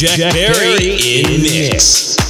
Jack Berry in mix.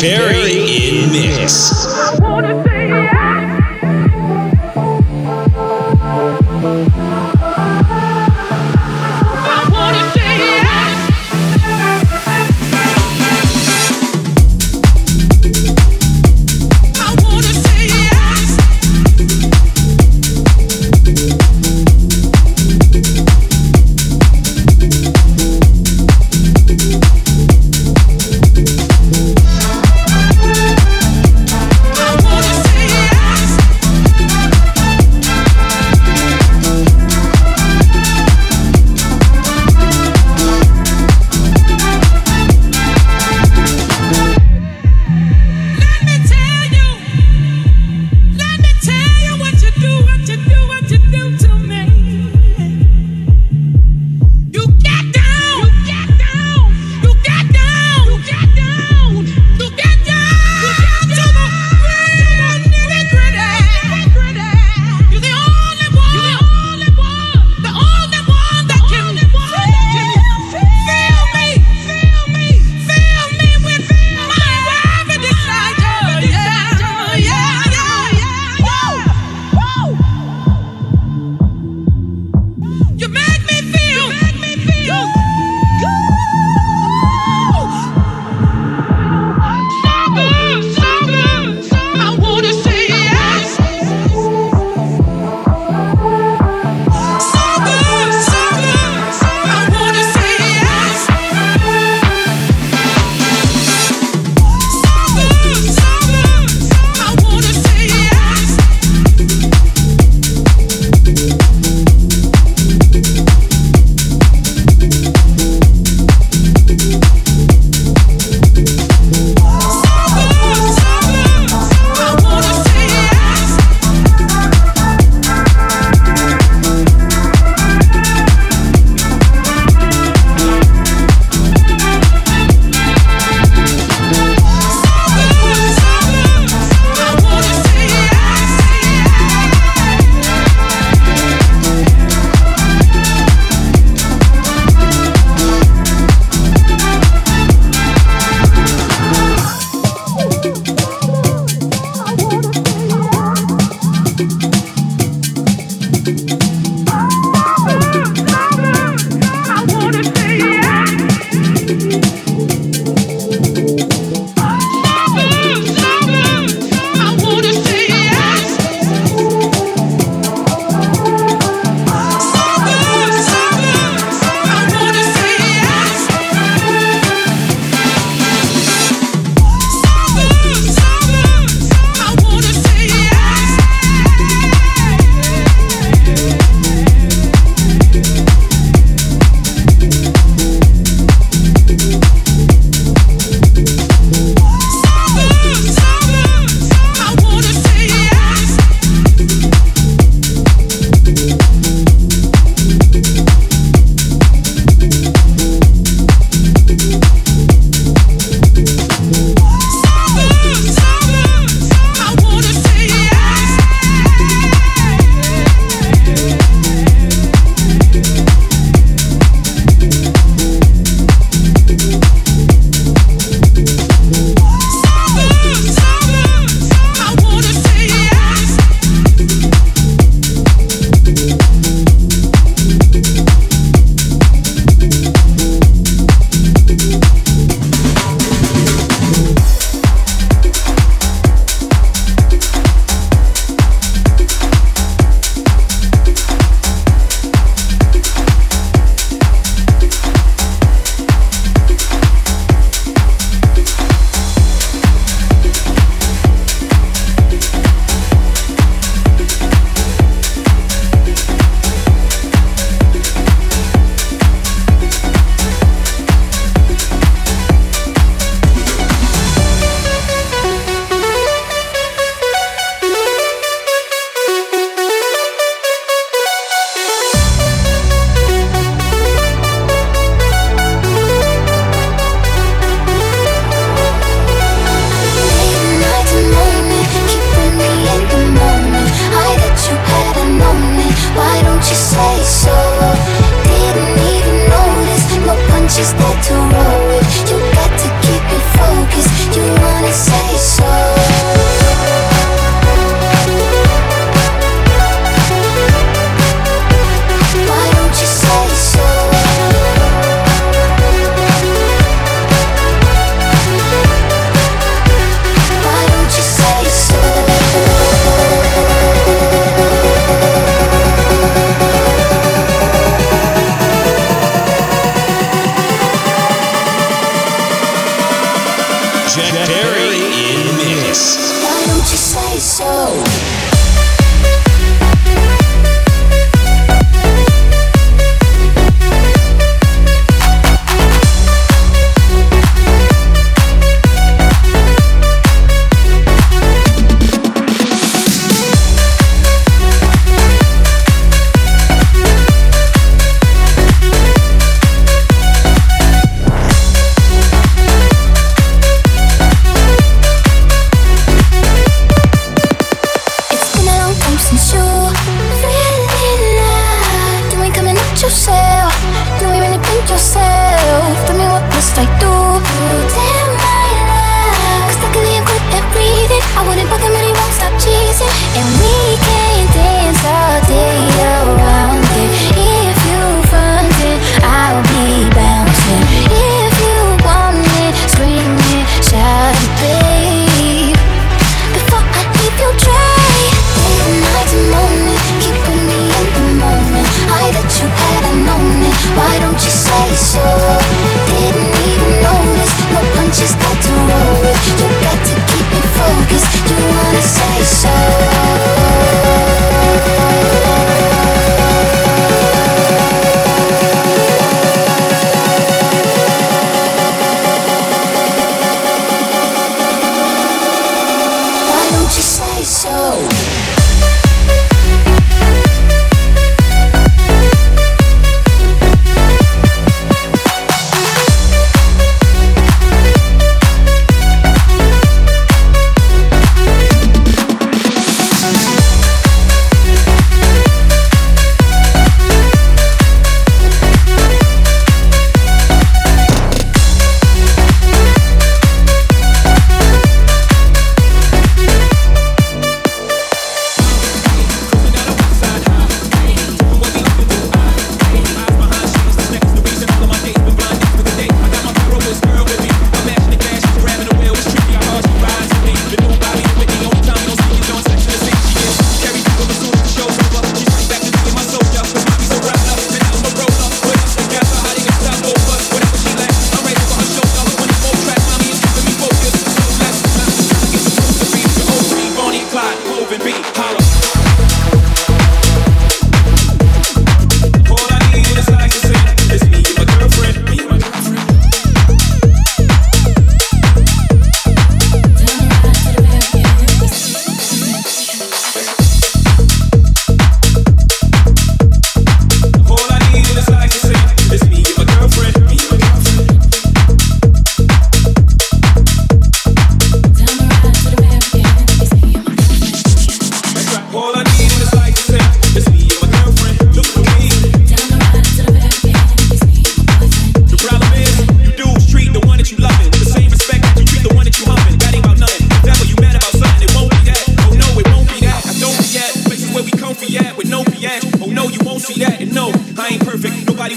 Jack Perry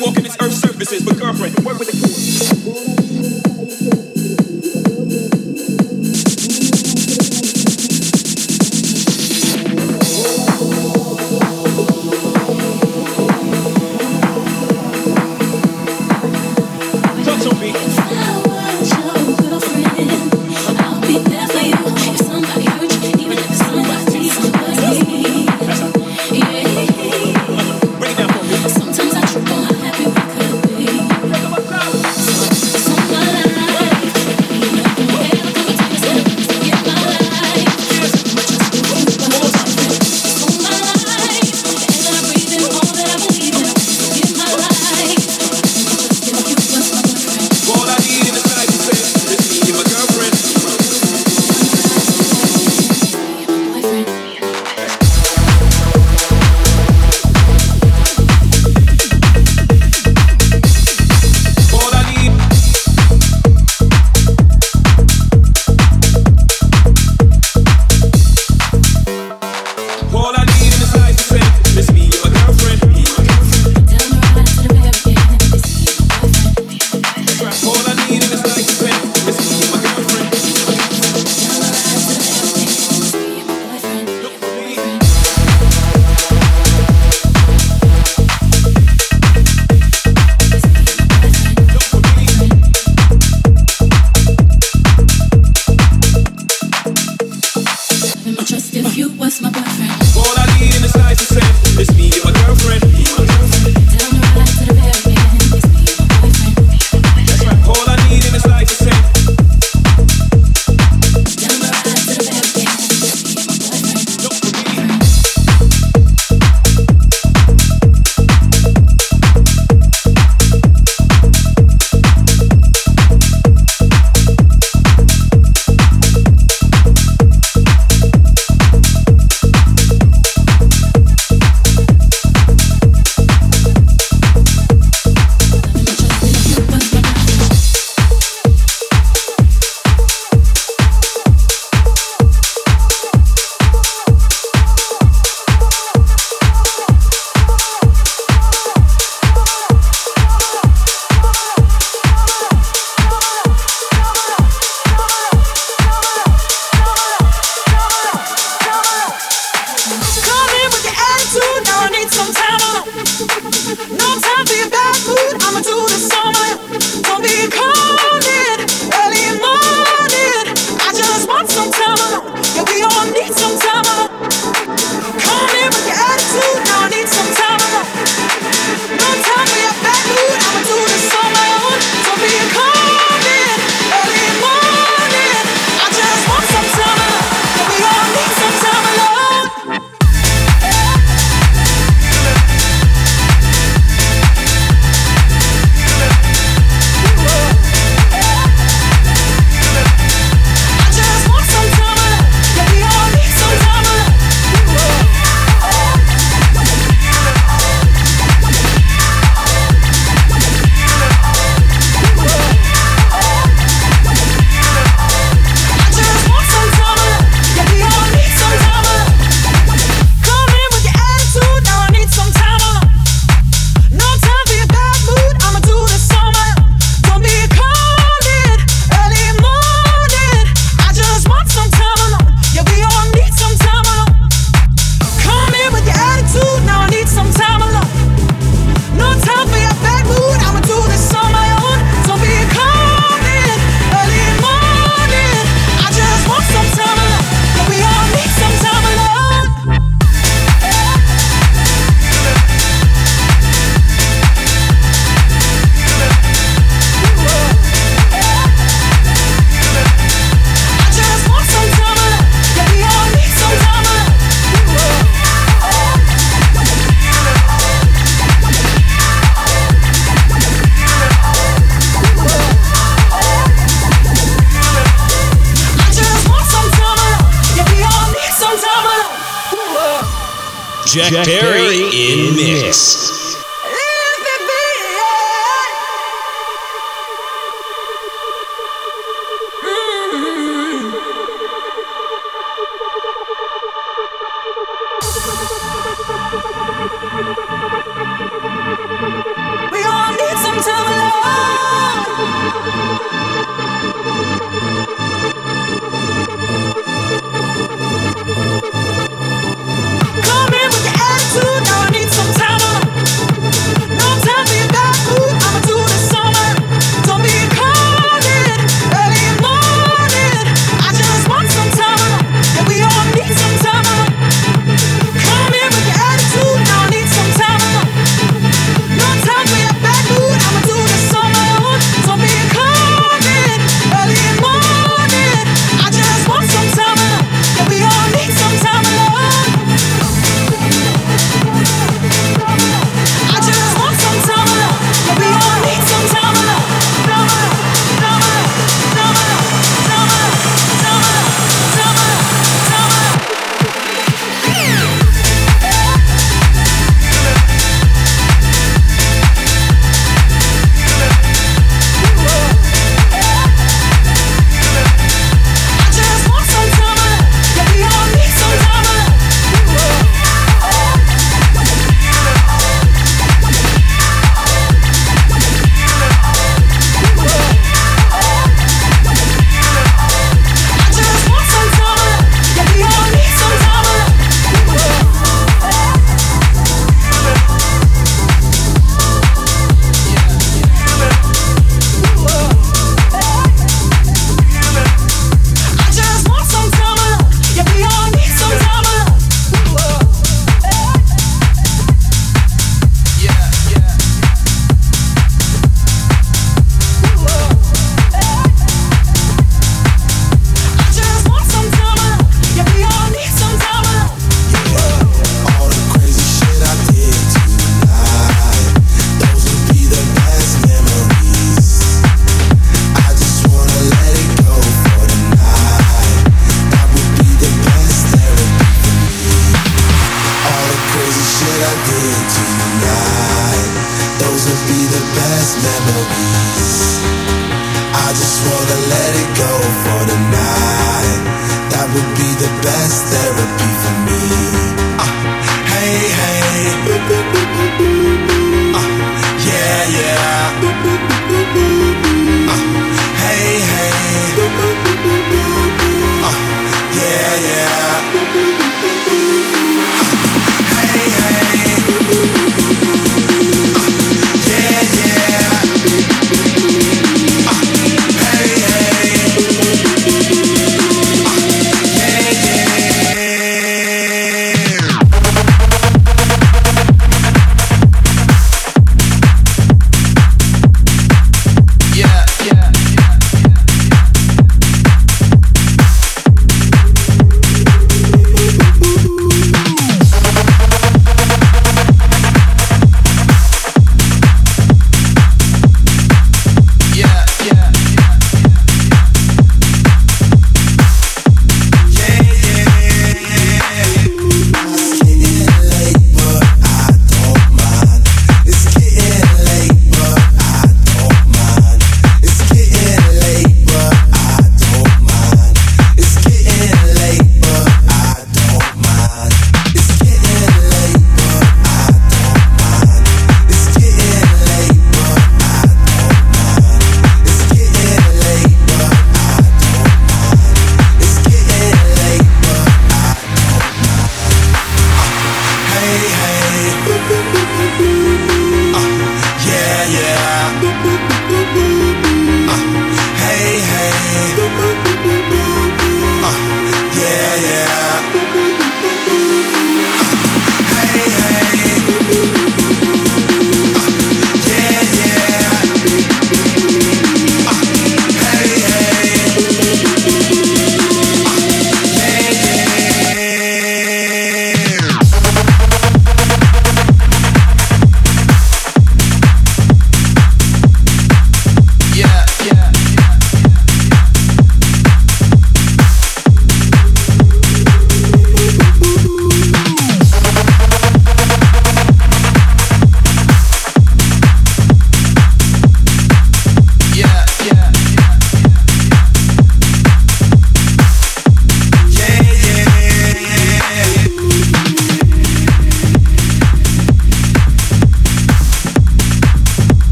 walking this earth surfaces, but girlfriend, work with the.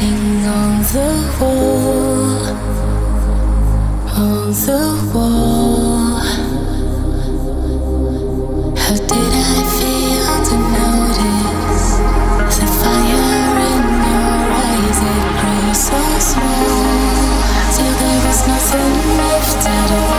painting on the wall, on the wall. How did I fail to notice the fire in your eyes? It grew so small till there was nothing left at all.